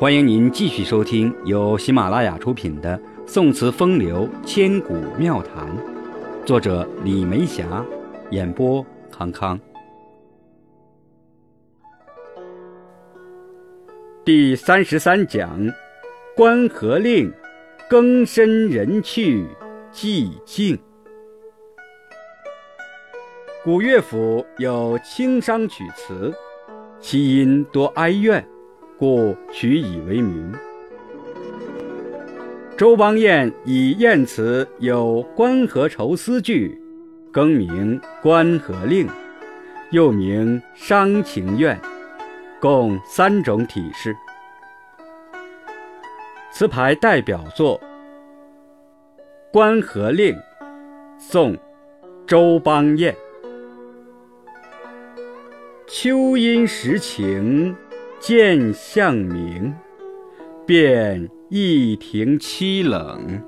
欢迎您继续收听由喜马拉雅出品的《宋词风流千古妙谈》，作者李梅霞，演播康康。第三十三讲：关河令，更深人去寂静。古乐府有清商曲词，其音多哀怨。故取以为名。周邦彦以燕词有《关河愁思句》，更名《关河令》，又名《伤情怨》，共三种体式。词牌代表作《关河令》，宋·周邦彦。秋阴时晴。见向明，便一庭凄冷。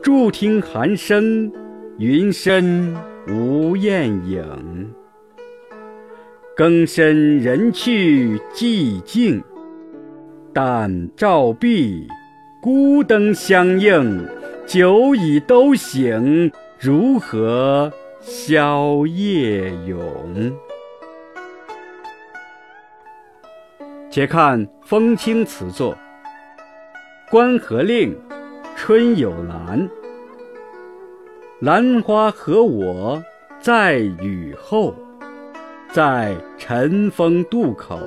伫听寒声，云深无雁影。更深人去寂静，但照壁孤灯相映。酒已都醒，如何消夜永？且看风清词作《关河令》，春有兰，兰花和我在雨后，在晨风渡口，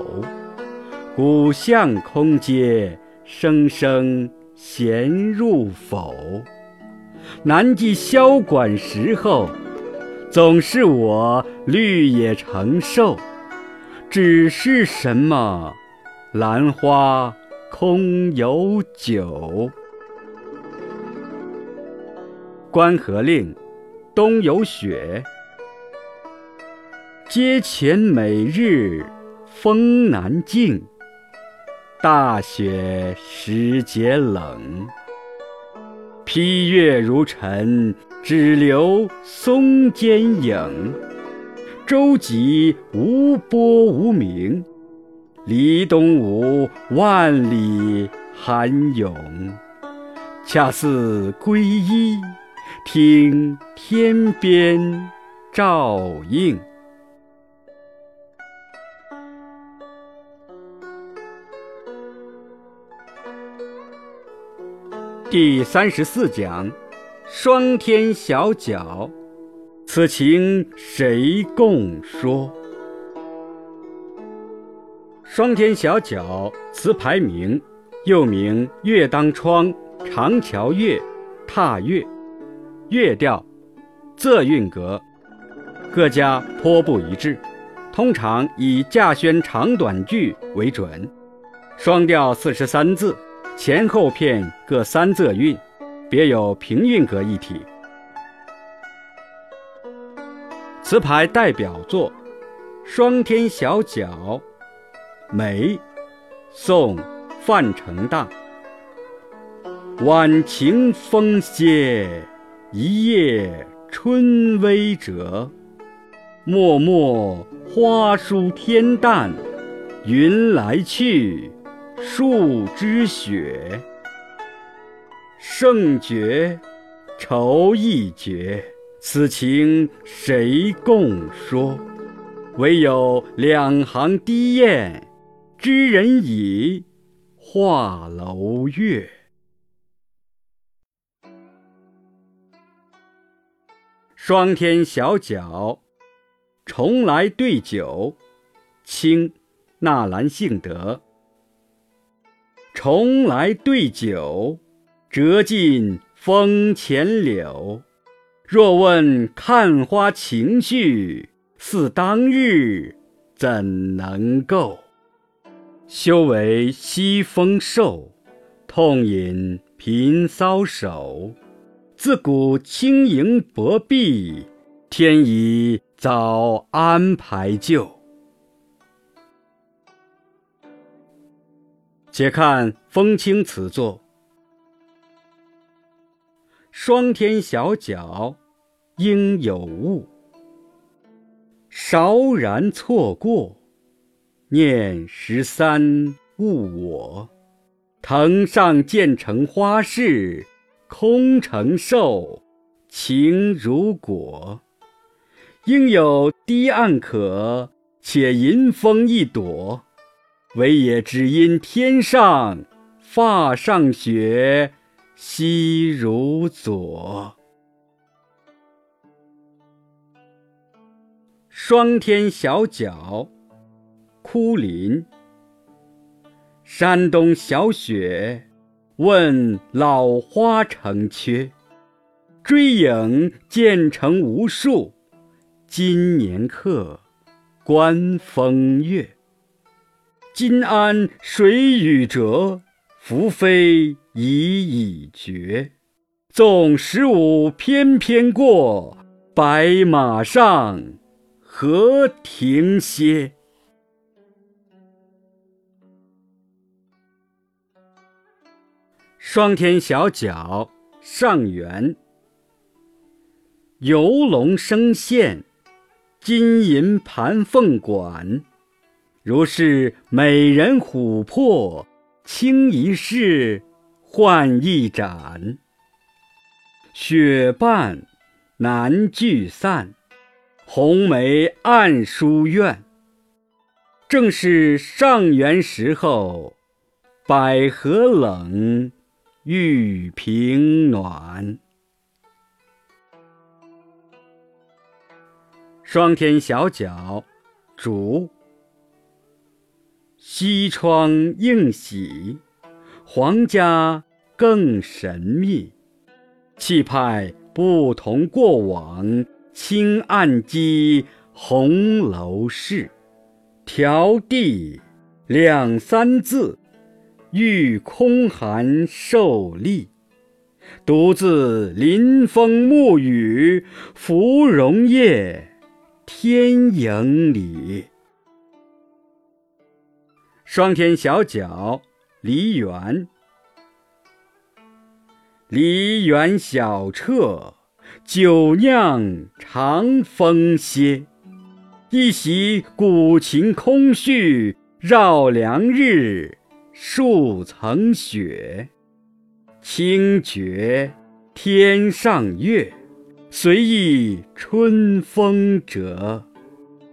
古巷空阶，声声闲入否？难记萧管时候，总是我绿野成寿，只是什么？兰花空有酒，关河令，冬有雪。阶前每日风难静，大雪时节冷。披月如尘，只留松间影。舟楫无波无鸣。离东吴万里寒涌，恰似归依，听天边照应。第三十四讲：霜天小角，此情谁共说？霜天小角，词牌名，又名月当窗、长桥月、踏月，月调，仄韵格，各家颇不一致，通常以稼轩长短句为准。双调四十三字，前后片各三仄韵，别有平韵格一体。词牌代表作《霜天小角》。梅，宋，范成大。晚晴风歇，一夜春微折。脉脉花疏天淡，云来去，树知雪。胜绝，愁亦绝，此情谁共说？唯有两行低雁。知人已，画楼月。霜天小角，重来对酒。清，纳兰性德。重来对酒，折尽风前柳。若问看花情绪，似当日，怎能够？休为西风瘦，痛饮频搔首。自古轻盈薄壁，天已早安排就。且看风清此作：霜天小角，应有物。韶然错过。念十三误我。藤上渐成花事，空成寿，情如果。应有堤岸可，且迎风一朵。唯也只因天上发上雪，惜如昨。霜天小角，枯林。山东小雪，问老花成缺。追影渐成无数，今年客，观风月。今安水与折，宓妃已已绝。纵十五翩翩过，白马上何停歇？霜天小角上元。游龙生陷，金银盘凤馆。如是美人琥珀，轻一试，换一盏。雪半难聚散，红梅暗书院。正是上元时候，百合冷，玉屏暖。霜天小角，竹。西窗映喜，皇家更神秘。气派不同过往，轻按击，红楼事。条地两三字，欲空寒受力。独自临风沐雨，芙蓉叶，天影里。霜天小角，梨园。梨园小彻，酒酿长风歇。一席古琴空絮，绕梁日，数层雪。清绝天上月，随意春风折。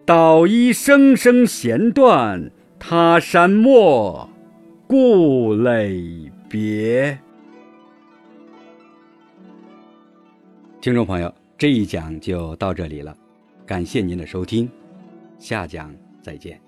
捣衣声声弦断。他山陌，故垒别。听众朋友，这一讲就到这里了，感谢您的收听，下讲再见。